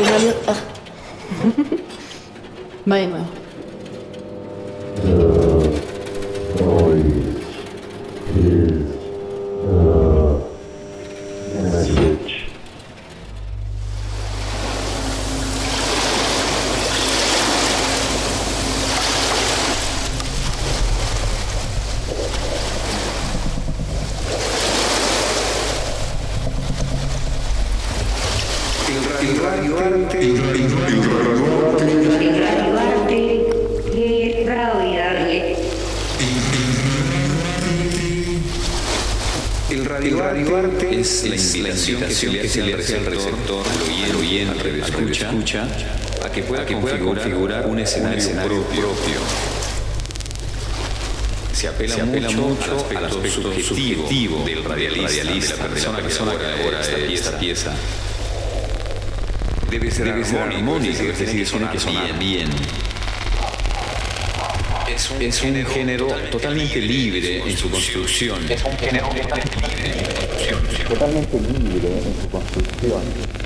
给他啊，没有没有。Apela, mucho, al aspecto, subjetivo, del radialista, de la persona, que elabora esta pieza. Debe ser, armónico, es decir, tiene que sonar bien. Es un, es un género totalmente libre en su construcción. Es un género totalmente libre en su construcción. totalmente libre en su construcción.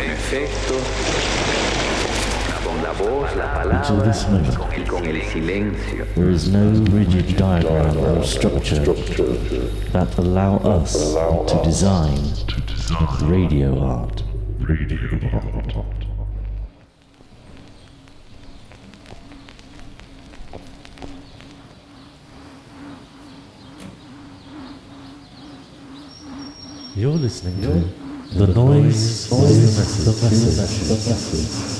con efectos, con la voz, la Until palabra this moment, y con el silencio. there is no rigid diagram or structure that allow us to design radio art. Radio art. You're listening to the noise, is the message.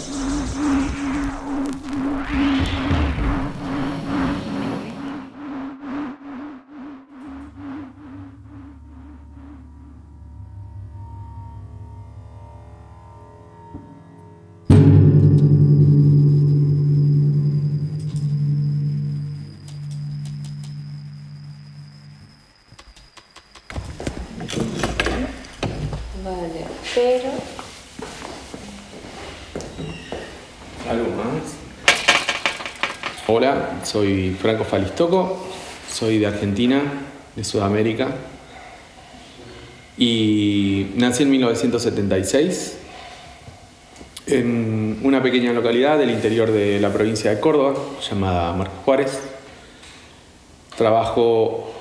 Soy Franco Falistoco, soy de Argentina, de Sudamérica. Y nací en 1976 en una pequeña localidad del interior de la provincia de Córdoba llamada Marcos Juárez. Trabajo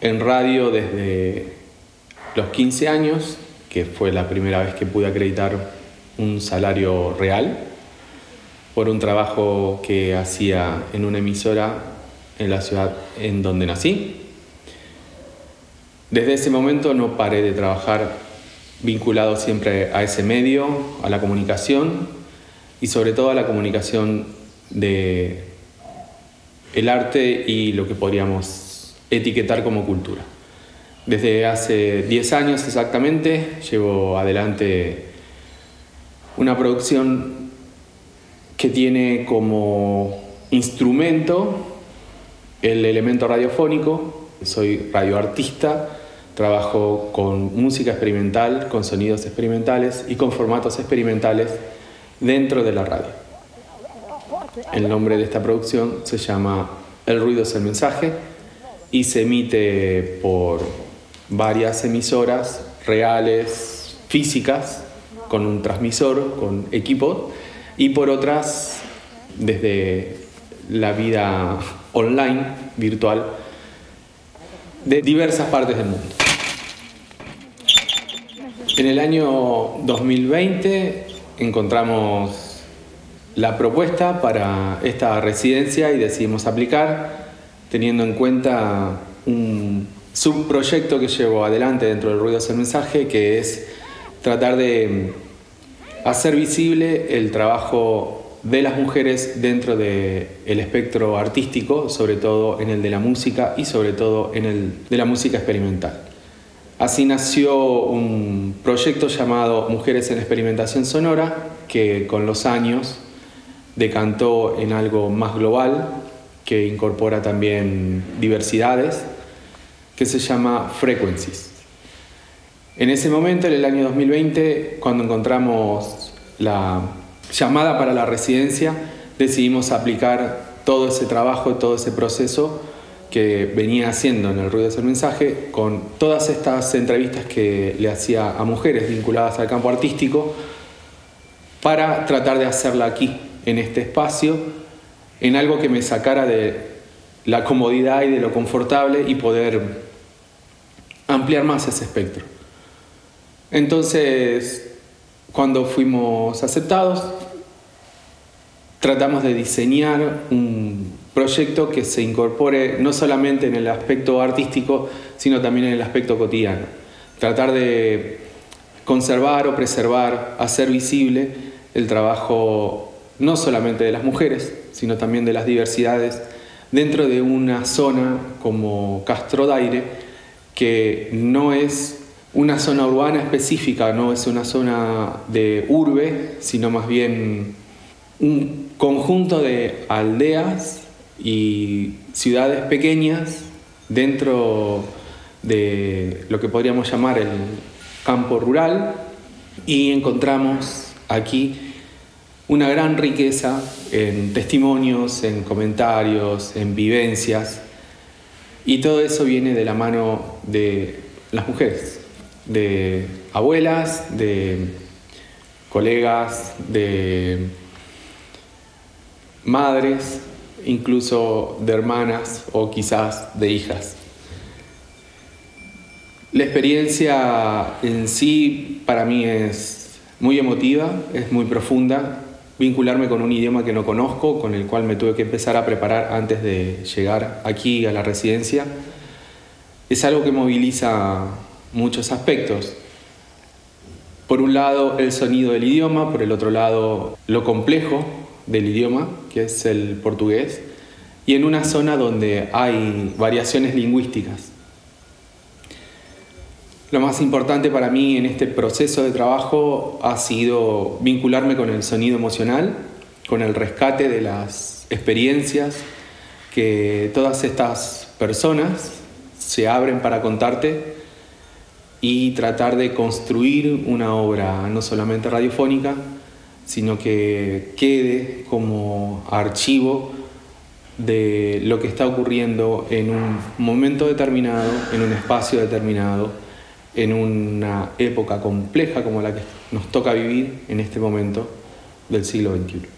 en radio desde los 15 años, que fue la primera vez que pude acreditar un salario real por un trabajo que hacía en una emisora en la ciudad en donde nací. Desde ese momento no paré de trabajar vinculado siempre a ese medio, a la comunicación y sobre todo a la comunicación de el arte y lo que podríamos etiquetar como cultura. Desde hace 10 años exactamente llevo adelante una producción que tiene como instrumento el elemento radiofónico. Soy radioartista, trabajo con música experimental, con sonidos experimentales y con formatos experimentales dentro de la radio. El nombre de esta producción se llama El ruido es el mensaje y se emite por varias emisoras reales, físicas, con un transmisor, con equipo, y por otras desde la vida online, virtual, de diversas partes del mundo. En el año 2020 encontramos la propuesta para esta residencia y decidimos aplicar teniendo en cuenta un subproyecto que llevo adelante dentro del Ruido del Mensaje, que es tratar de hacer visible el trabajo de las mujeres dentro del espectro artístico, sobre todo en el de la música y sobre todo en el de la música experimental. Así nació un proyecto llamado Mujeres en Experimentación Sonora, que con los años decantó en algo más global, que incorpora también diversidades, que se llama Frequencies. En ese momento, en el año 2020, cuando encontramos la llamada para la residencia, decidimos aplicar todo ese trabajo, todo ese proceso que venía haciendo en el Ruido del Mensaje con todas estas entrevistas que le hacía a mujeres vinculadas al campo artístico para tratar de hacerla aquí, en este espacio, en algo que me sacara de la comodidad y de lo confortable y poder ampliar más ese espectro. Entonces, cuando fuimos aceptados, tratamos de diseñar un proyecto que se incorpore no solamente en el aspecto artístico, sino también en el aspecto cotidiano. Tratar de conservar o preservar, hacer visible el trabajo no solamente de las mujeres, sino también de las diversidades dentro de una zona como Castro Daire, que no es una zona urbana específica, no es una zona de urbe, sino más bien un conjunto de aldeas y ciudades pequeñas dentro de lo que podríamos llamar el campo rural. Y encontramos aquí una gran riqueza en testimonios, en comentarios, en vivencias. Y todo eso viene de la mano de las mujeres, de abuelas, de colegas, de madres, incluso de hermanas o quizás de hijas. La experiencia en sí para mí es muy emotiva, es muy profunda. Vincularme con un idioma que no conozco, con el cual me tuve que empezar a preparar antes de llegar aquí a la residencia, es algo que moviliza muchos aspectos. Por un lado el sonido del idioma, por el otro lado lo complejo del idioma, que es el portugués, y en una zona donde hay variaciones lingüísticas. Lo más importante para mí en este proceso de trabajo ha sido vincularme con el sonido emocional, con el rescate de las experiencias que todas estas personas se abren para contarte y tratar de construir una obra no solamente radiofónica, sino que quede como archivo de lo que está ocurriendo en un momento determinado, en un espacio determinado, en una época compleja como la que nos toca vivir en este momento del siglo XXI.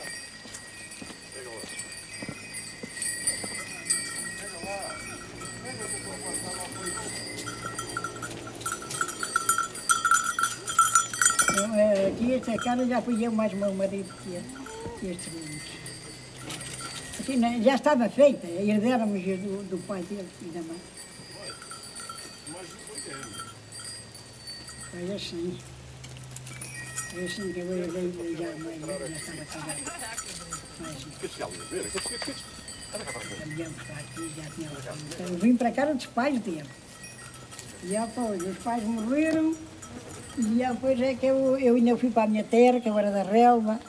eh, Aqui esta casa já fui eu mais meu marido que, que estes meninos. Aqui né, já estava feita, herdéramos do, do pai dele e da mãe. Foi assim. Foi assim que eu herdei já a mãe já estava casada. Mas, caminhamos eu vim para cá dos pais dele. E depois os pais morreram. E depois é que eu, eu ainda fui para a minha terra, que eu era da relva.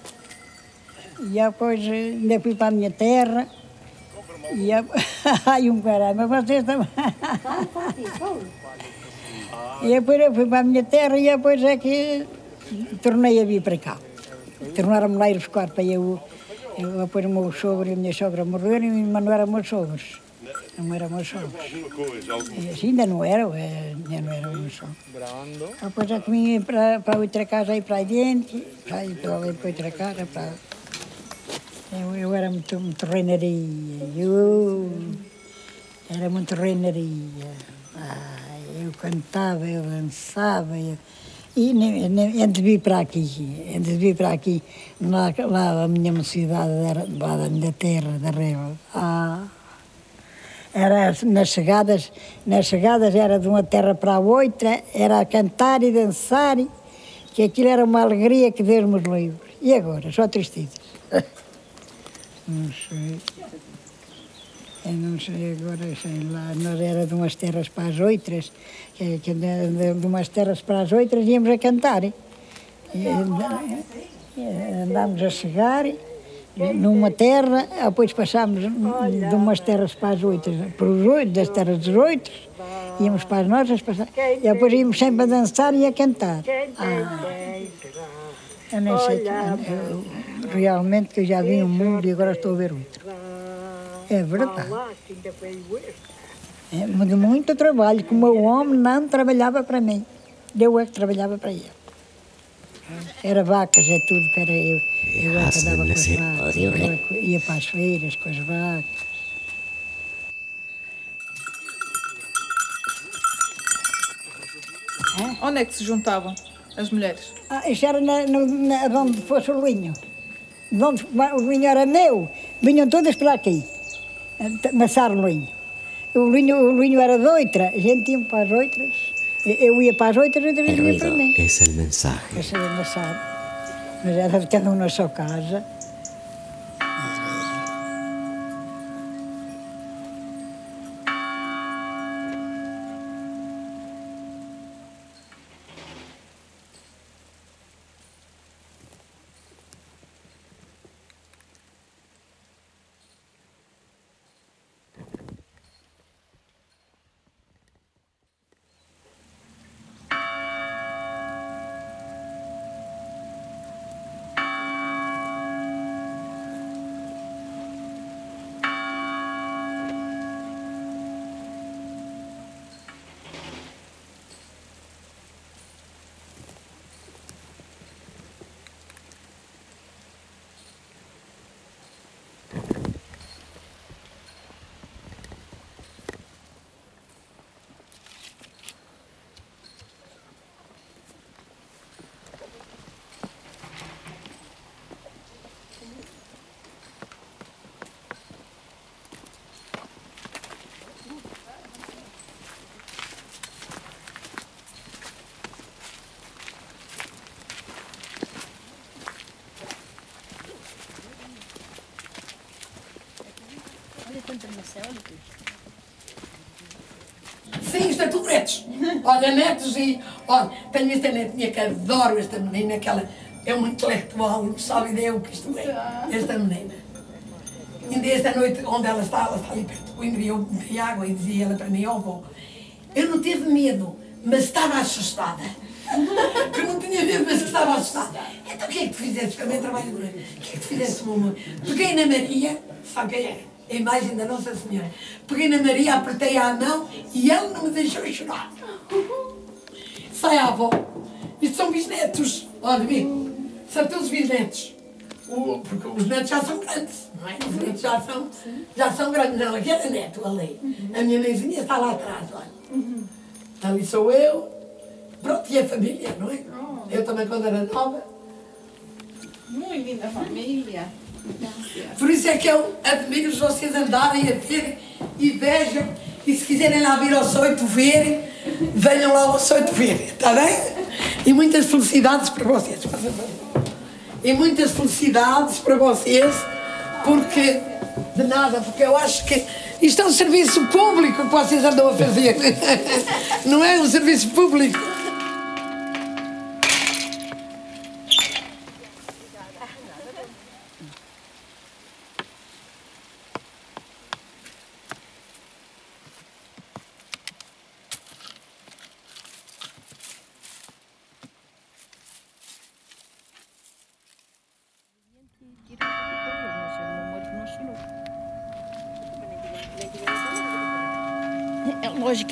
E depois ainda fui para a minha terra. E depois... Ai, um caramba, vocês também. E depois eu fui para a minha terra e depois é que tornei a vir para cá. Tornaram-me lá ir buscar para eu. E depois o meu sogro e a minha sogra morreram mas não éramos sogros. Não eram meus sogros. E assim, ainda não era, ainda não éramos sogros. Brando. Depois já comia para, para outra casa aí para adiante, para aí para, para outra casa, para... Eh, eu, eu era muito, muito reinaria, eu era muito reinaria. Ah, eu cantava, eu dançava, eu... E ne- ne- antes de vir para aqui, antes de vir para aqui, lá, lá a minha mocidade era lá da minha terra, da Reva. Ah, era nas chegadas, nas chegadas era de uma terra para a outra, era cantar e dançar, e- que aquilo era uma alegria que Deus nos livre. E agora, só tristezas. Não sei. Eu não sei agora, sei lá, nós era de umas terras para as outras, que, que de, de- umas terras para as outras íamos a cantar. E, anda- e andámos a chegar numa terra, depois passámos de umas terras para as outras, para os oito, das terras dos outros, íamos para as nossas, e depois íamos sempre a dançar e a cantar. Ah, eu nem sei, eu- realmente que eu já vi um mundo e agora estou a ver outro. É verdade. É, mas de muito trabalho, que o meu homem não trabalhava para mim. Eu é que trabalhava para ele. Era vacas, é tudo que era eu. Eu é que andava com as vacas. é que ia para as feiras com as vacas. Onde é que se juntavam as mulheres? Ah, isso era na, no, na, onde fosse o linho. De onde o linho era meu, vinham todas para aqui, amassar o linho. O linho, o linho era de outra, a gente ia para as outras, eu ia para as outras e outras El iam para mim. es el mensaje. Esse era amassado. Mas era de cada um na sua casa. Sim, isto é tudo netos. Olha, netos e. Olha, tenho esta netinha que adoro esta menina, que ela é uma intelectual, não sabe ideia o que isto é. Esta menina. Ainda esta noite, onde ela está, ela está ali perto do Coimbra, e eu água e dizia ela para mim, ó avó, eu não tive medo, mas estava assustada. que eu não tinha medo, mas estava assustada. Então o que é que tu fizeste? Mim trabalho durante. O que é que tu fizeste, meu amor? Peguei na Maria, sabe quem é? A imagem da Nossa Senhora. Peguei na Maria, apertei-a a mão e ela não me deixou chorar. Sai a avó. Isto são bisnetos. Olha, vê. São teus bisnetos. O- porque os netos já são grandes, não é? Os netos já são, já são grandes. Ela que era neto ali. A minha mãezinha está lá atrás, olha. Ali sou eu. Pronto, e a família, não é? Eu também quando era nova. Muito linda família. Por isso é que eu admiro vocês andarem a ver e. E se quiserem lá vir ao Soito verem, venham lá ao Soito verem, está bem? E muitas felicidades para vocês. E muitas felicidades para vocês, porque de nada, porque eu acho que isto é um serviço público que vocês andam a fazer. Não é um serviço público.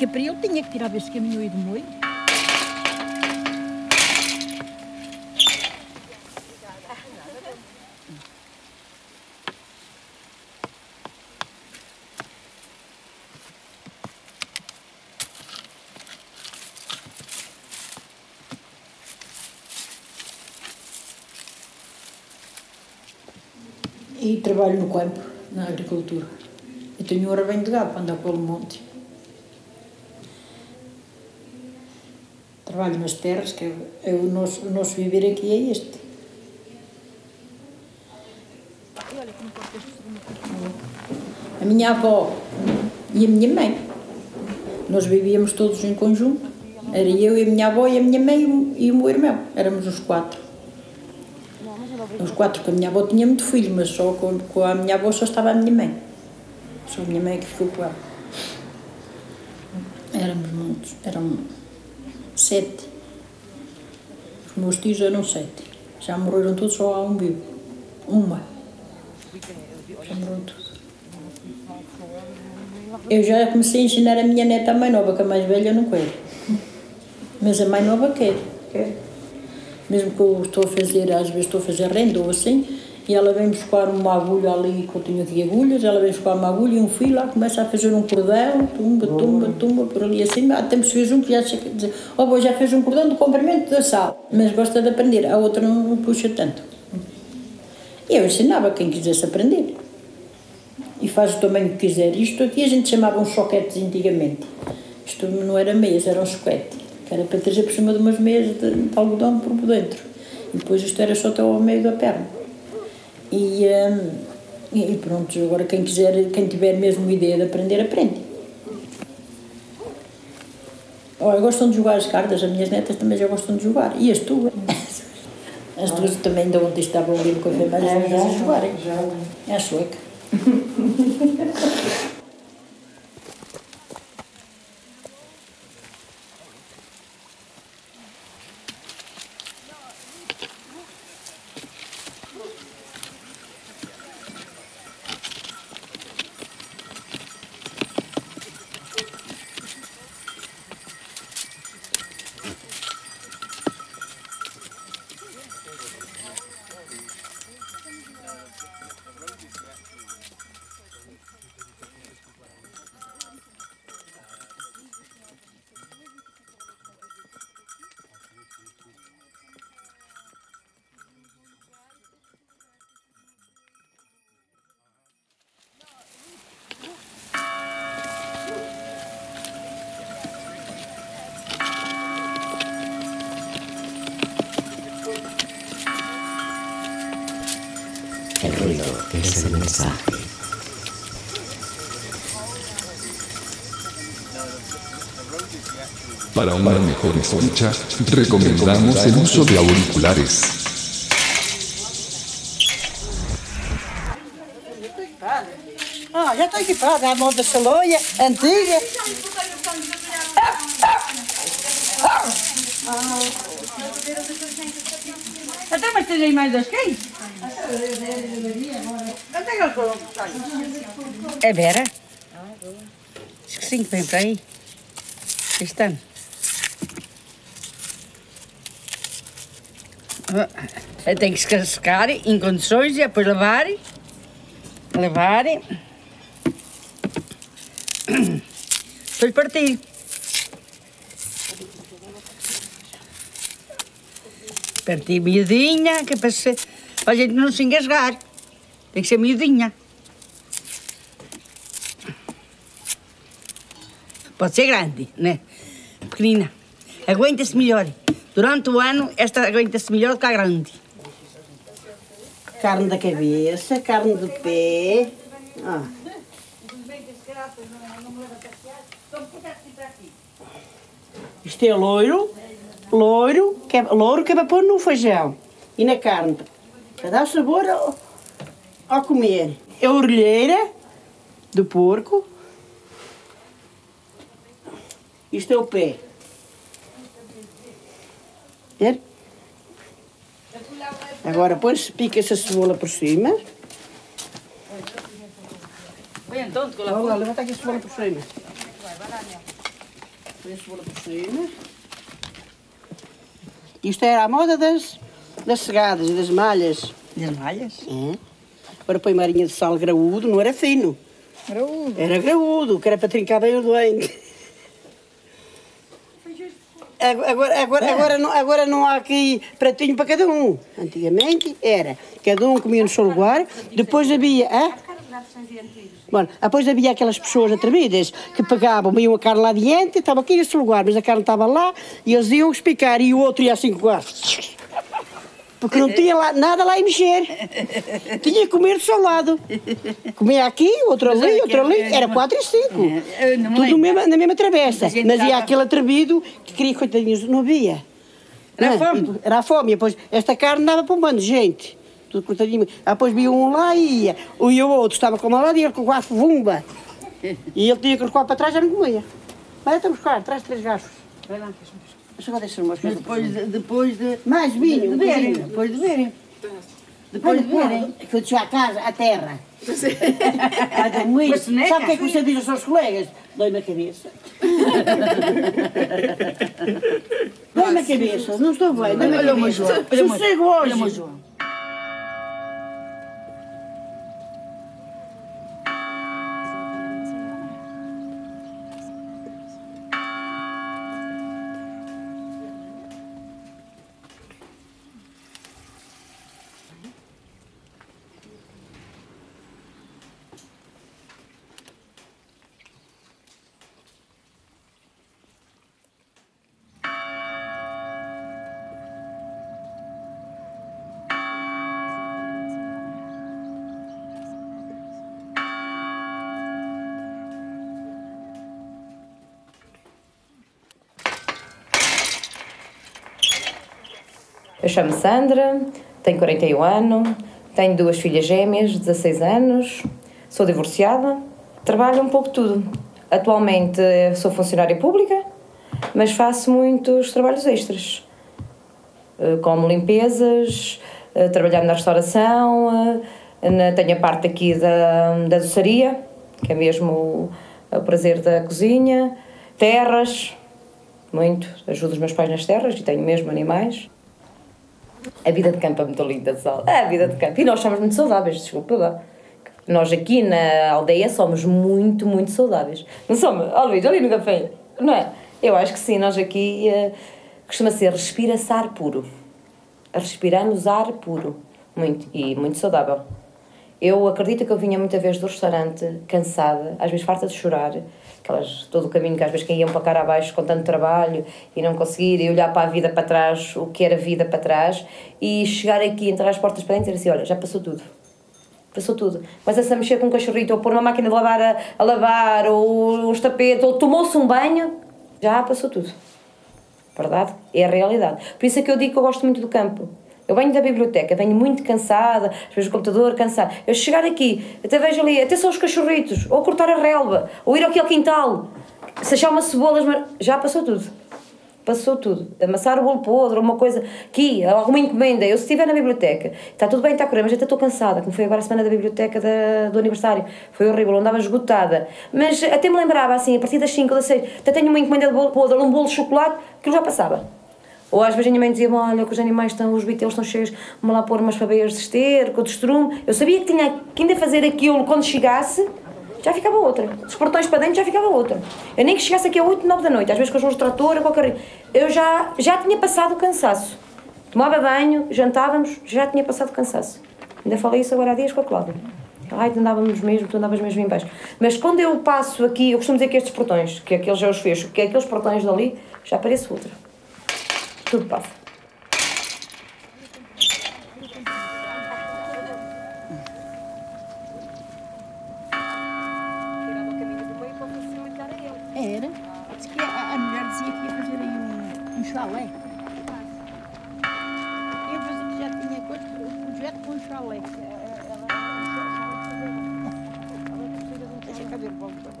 É para ele tinha que tirar esse caminho aí do molho. E trabalho no campo, na agricultura. Eu tenho um rebanho de gado para andar pelo monte. Trabalho nas terras, que é, o, nosso, o viver aqui é este. A minha avó e a minha mãe. Nós vivíamos todos em conjunto. Era eu e a minha avó e a minha mãe e o- e o meu irmão. Éramos os quatro. Os quatro, com a minha avó tinha muito filho, mas só com, com a minha avó só estava a minha mãe. Só a minha mãe é que ficou com ela. Éramos muitos, eram sete. Os meus tios eram sete. Já morreram todos, só há um vivo. Uma. Já morreram todos. Eu já comecei a ensinar a minha neta, a mais nova, que a mais velha não quer. Mas a mais nova quer. quer. Mesmo que eu estou a fazer, às vezes estou a fazer renda ou assim, e ela vem buscar uma agulha ali, que eu tenho aqui agulhas, ela vem buscar uma agulha e um fio lá, começa a fazer um cordão, tumba, tumba, tumba, por ali assim. Há tempos fez um que já chega a dizer, oh, já fez um cordão do comprimento da sal, mas gosta de aprender, a outra não puxa tanto. E eu ensinava quem quisesse aprender. E faz o tamanho que quiser. Isto aqui a gente chamava uns choquetes antigamente. Isto não era meias, era um choquete. Que era para trazer por cima de umas meias de, de algodão por dentro. E depois isto era só até ao meio da perna. E, hum, e pronto, agora quem quiser, quem tiver mesmo ideia de aprender, aprende. Olha, gostam de jogar as cartas, as minhas netas também já gostam de jogar. E as tuas? As duas também de ontem estavam ali no café, mas É, já, a jogarem. já. É a sueca. escucha, recomendamos el uso de auriculares. Ah, já está equipada, a moda saloia, antiga. Até mas tens aí mais dois quem? É Vera? Acho que sim, que vem para aí. Aí estão. Tem que se cascar em condições e depois lavar. Lavar. Depois partir. Partir miudinha, que é para, se, para a gente não se engasgar. Tem que ser miudinha. Pode ser grande, né? Pequenina. Aguenta-se melhor. Durante o ano, esta aguenta-se melhor que a grande. Carne da cabeça, carne do pé. Ah. Isto é loiro, loiro, que é, louro que é para pôr no feijão e na carne, para dar sabor ao, ao comer. É a orelheira do porco. Isto é o pé. Ver? Agora põe-se, pica-se a cebola por cima. Olha, levanta aqui a cebola por cima. Põe a cebola por cima. Isto era a moda das, das cegadas e das malhas. Das malhas? É. Agora põe marinha de sal graúdo, não era fino. Graúdo? Era graúdo, que era para trincar bem o doente. Agora, agora, agora, não, agora não há aqui pratinho para cada um. Antigamente era, cada um comia no seu lugar, depois havia. Hã? Bom, depois havia aquelas pessoas atrevidas que pegavam, iam a carne lá adiante, estava aqui nesse lugar, mas a carne estava lá e eles iam explicar e o outro ia assim Porque não tinha lá, nada lá em mexer. Tinha que comer do seu lado. Comia aqui, outro ali, outro ali. Era quatro e cinco. Tudo mesmo, na mesma travessa. Mas ia aquele atrevido que queria, coitadinhos, não havia. Era fome. Era a fome. E depois, esta carne dava para um bando de gente. Tudo cortadinho. Ah, Depois via um lá e ia. E o outro estava com uma lá e ele com o garfo vumba. E ele tinha que recuar para trás, já não comia. Vai até buscar, traz três garfos. Vai lá. Deixa eu deixar umas coisas. Depois de, depois de. Mais vinho, de verem. Depois de verem. Depois de verem. Que eu deixei a casa, a terra. Ah, tem muito. Sabe o que é que você diz aos seus colegas? Dói-me a cabeça. Dói-me a cabeça, não estou bem, a Olha o meu. João, Sossego olha o meu hoje. João. Chamo Sandra, tenho 41 anos, tenho duas filhas gêmeas, 16 anos, sou divorciada, trabalho um pouco tudo. Atualmente eh, sou funcionária pública, mas faço muitos trabalhos extras, eh, como limpezas, eh, trabalhar na restauração, tenho a parte aqui da, da doçaria, que é mesmo o, o prazer da cozinha, terras, muito, ajudo os meus pais nas terras e tenho mesmo animais. A vida de campo é muito linda, Sol. É a vida de campo. E nós somos muito saudáveis, desculpa lá. Nós aqui na aldeia somos muito, muito saudáveis. Não somos? Ó Luís, ali no café. Não é? Eu acho que sim, nós aqui eh, costuma ser respira-se ar puro. Respiramos ar puro. Muito. E muito saudável. Eu acredito que eu vinha muita vez do restaurante cansada, às vezes farta de chorar, aquelas, todo o caminho que às vezes caíam para cara abaixo com tanto trabalho e não conseguir e olhar para a vida para trás, o que era vida para trás, e chegar aqui, entrar as portas para dentro e dizer assim: olha, já passou tudo. Passou tudo. Começa-se a mexer com um cachorrito, ou pôr uma máquina de lavar a, a lavar, ou os tapetes, ou tomou-se um banho, já passou tudo. Verdade? É a realidade. Por isso é que eu digo que eu gosto muito do campo. Eu venho da biblioteca, venho muito cansada, às vezes o computador cansado. Eu chegar aqui, até vejo ali, até só os cachorritos, ou cortar a relva, ou ir aqui ao quintal, se achar umas cebolas, mas já passou tudo. Passou tudo. Amassar o bolo podre, uma coisa aqui, alguma encomenda. Eu, se estiver na biblioteca, está tudo bem, está a correr, mas até estou cansada, como foi agora a semana da biblioteca da, do aniversário. Foi horrível, andava esgotada. Mas até me lembrava, assim, a partir das 5 das 6, até tenho uma encomenda de bolo podre, um bolo de chocolate, aquilo já passava. Ou às vezes a minha mãe dizia olha, que os animais estão, os bitelos estão cheios, vamos lá pôr umas fabeias de esterco, de estrume. Eu sabia que tinha que ainda fazer aquilo quando chegasse, já ficava outra. Os portões para dentro já ficava outra. Eu nem que chegasse aqui a 8, 9 da noite, às vezes com os meus trator, a qualquer. Eu já, já tinha passado o cansaço. Tomava banho, jantávamos, já tinha passado o cansaço. Ainda falei isso agora há dias com a Cláudia. Ai, tu andávamos mesmo, tu andavas mesmo em baixo. Mas quando eu passo aqui, eu costumo dizer que estes portões, que aqueles já os fecho, que aqueles portões dali, já aparece outra. Tudo passa. Era. Diz que a, a mulher dizia que ia fazer aí um, um chalé. Ia fazer que já tinha coisa, um projeto com um chalé. Deixa cá ver, vamos Quem tem milho rei, quem tem quem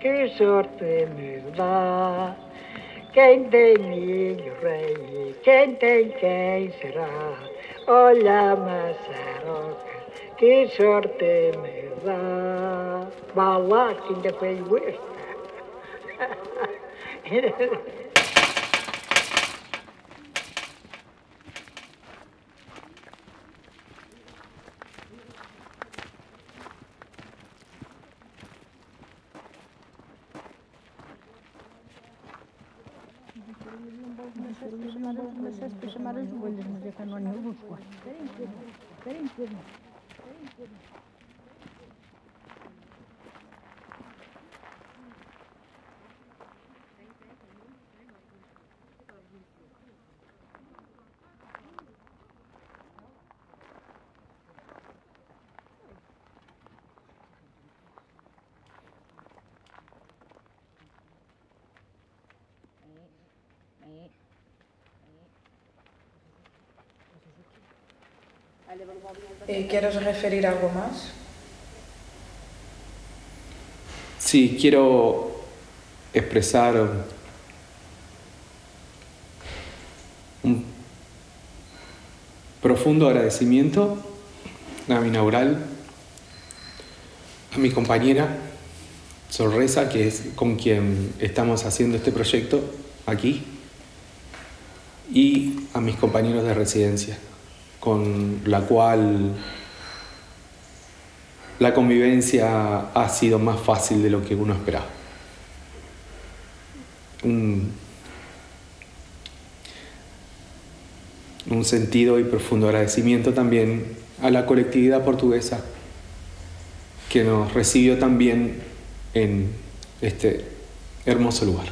que sorte me dá. Quem tem milho rei, quem tem quem será? Olha maçaroca, que sorte me dá. Vá lá, que ainda este. 这里。Eh, ¿Quieres referir algo más? Sí, quiero expresar un profundo agradecimiento a mi inaugural, a mi compañera Sorresa, que es con quien estamos haciendo este proyecto aquí, y a mis compañeros de residencia, con la cual la convivencia ha sido más fácil de lo que uno esperaba. Un, un sentido y profundo agradecimiento también a la colectividad portuguesa que nos recibió también en este hermoso lugar.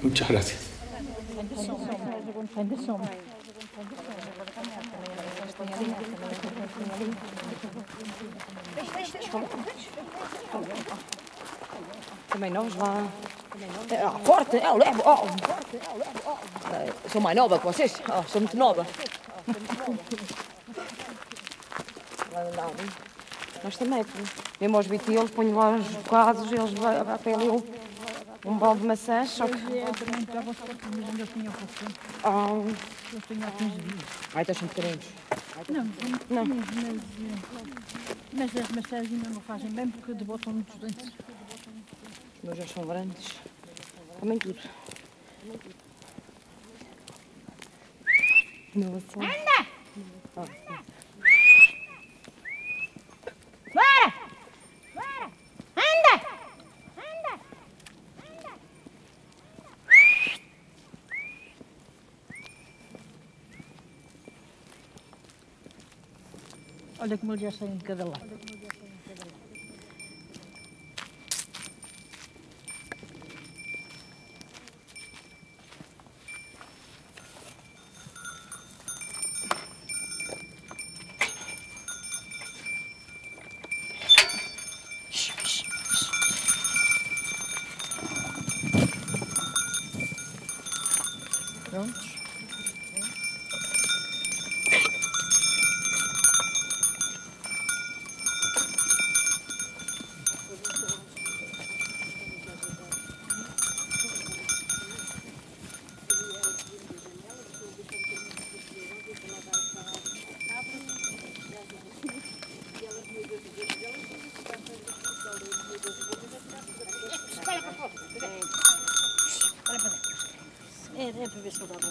Muchas gracias. Também nós lá. Ah, forte, eu levo. Oh. Eh, Sou mais nova que vocês. Oh, sou muito nova. Nós também. Mesmo aos bitelos, ponho lá os bocados, eles batem ali um, um balde de maçãs, só que. Eu também estava mas ainda tinha pouco tempo. Ah, Eu tenho há 15 dias. ai, estás muito pequeninos. Não, não. Mas, eh, mas as maçãs ainda não fazem bem porque debotam muitos dentes. Os meus já são grandes. Comem tudo. Nossa. Anda! Ah, Bora! Bora! Olha como eles já saem de cada lado. Mr. Webber.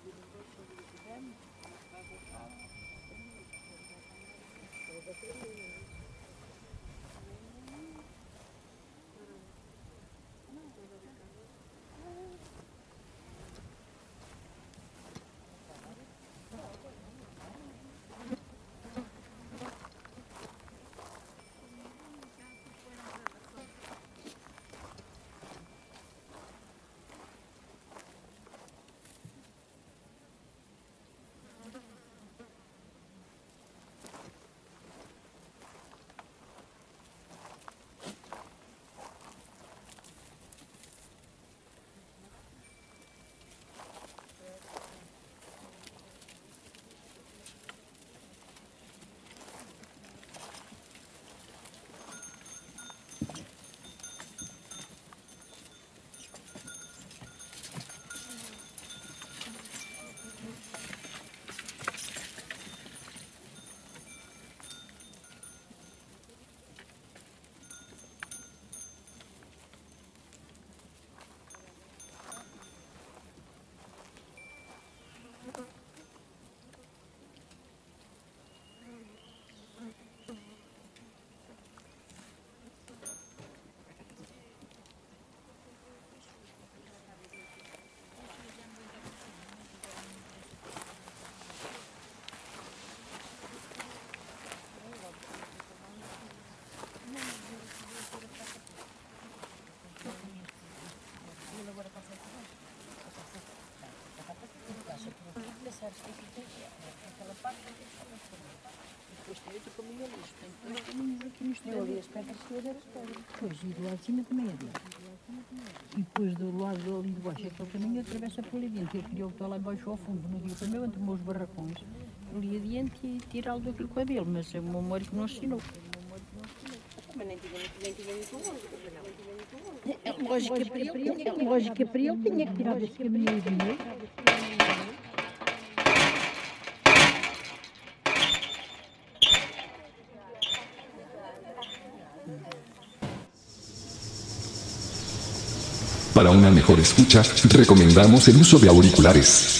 Thank you. caminho ali. Ali as. Pois, e do lado de cima também é E depois do lado ali de baixo, aquele caminho atravessa por ali adiante. Eu queria voltar lá embaixo ao fundo, no dia primeiro, entre meus barracões, ali adiante e tirá-lo daquele que é dele. Mas é o meu amor que não assinou Mas nem tinha muito longe, não. É, é lógico é, é, que para ele tinha que tirar desse caminho ali. Para una mejor escucha, recomendamos el uso de auriculares.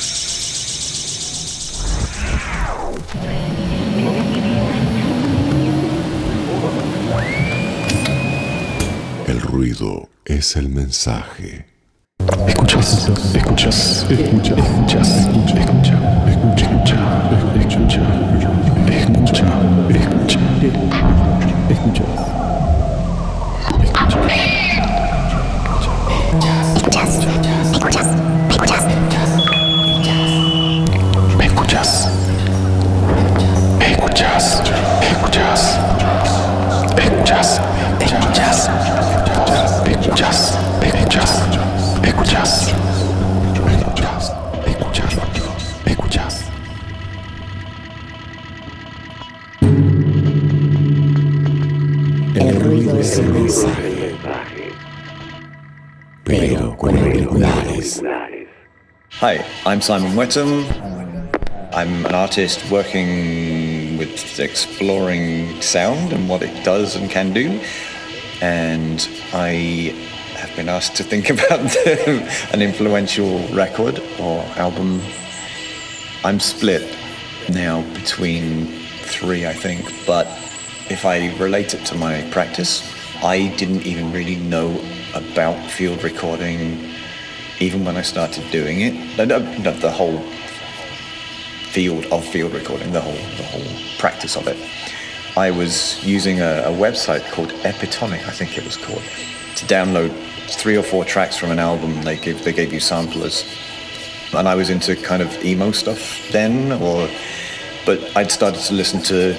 El ruido es el mensaje. Escuchas, escuchas, escuchas, escuchas, escucha, escucha, escucha, escucha, escucha, escucha, escucha. Hi, I'm Simon Wettam. I'm an artist working with exploring sound and what it does and can do. And I have been asked to think about an influential record or album. I'm split now between three, I think, but if I relate it to my practice, I didn't even really know about field recording even when I started doing it. The whole field of field recording, the whole the whole practice of it. I was using a, a website called Epitonic, I think it was called, to download three or four tracks from an album. They give they gave you samplers, and I was into kind of emo stuff then, or but I'd started to listen to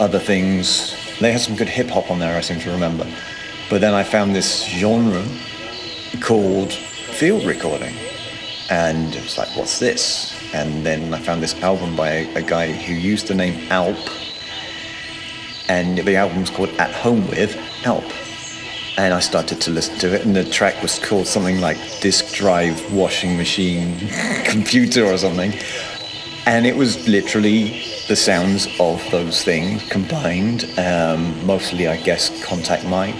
other things. They had some good hip hop on there, I seem to remember. But then I found this genre called field recording. And it was like, what's this? And then I found this album by a, a guy who used the name Alp. And the album's called At Home with Alp. And I started to listen to it, and the track was called something like Disk Drive Washing Machine Computer or something. And it was literally the sounds of those things combined, um, mostly, I guess, contact mic.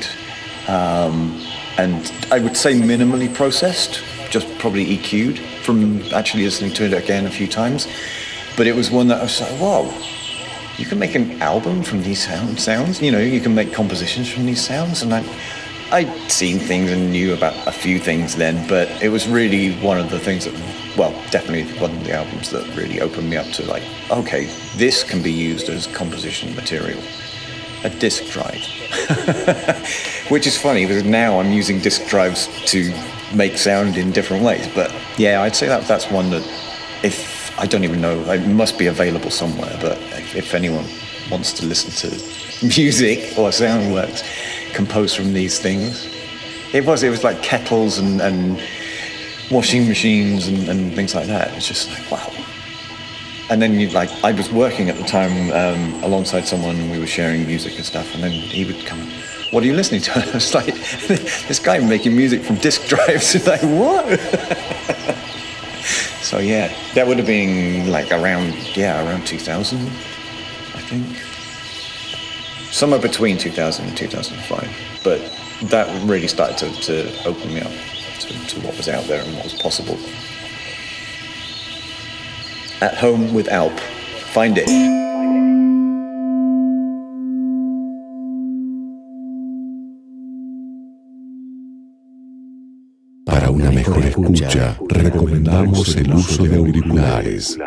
Um, and I would say minimally processed, just probably EQ'd from actually listening to it again a few times. But it was one that I was like, whoa, you can make an album from these sound, sounds. You know, you can make compositions from these sounds. And I, I'd seen things and knew about a few things then, but it was really one of the things that, well, definitely one of the albums that really opened me up to like, okay, this can be used as composition material. A disk drive. Which is funny because now I'm using disk drives to make sound in different ways. But yeah, I'd say that that's one that if I don't even know, it must be available somewhere. But if, if anyone wants to listen to music or sound works composed from these things, it was it was like kettles and, and washing machines and, and things like that. It's just like wow. And then you like I was working at the time um, alongside someone and we were sharing music and stuff. And then he would come. What are you listening to? I was like, this guy making music from disk drives. It's like what? so yeah, that would have been like around yeah around 2000, I think. Somewhere between 2000 and 2005. But that really started to, to open me up to, to what was out there and what was possible. At home with Alp. Find it. Para una mejor escucha, recomendamos el uso de auriculares.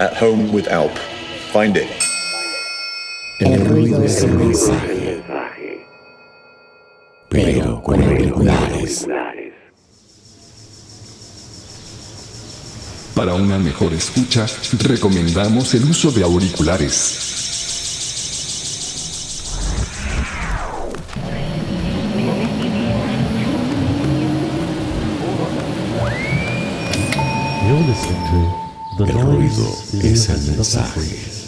At home with Alp. Find it. El ruido es el mensaje, pero con auriculares. Para una mejor escucha, recomendamos el uso de auriculares. the side.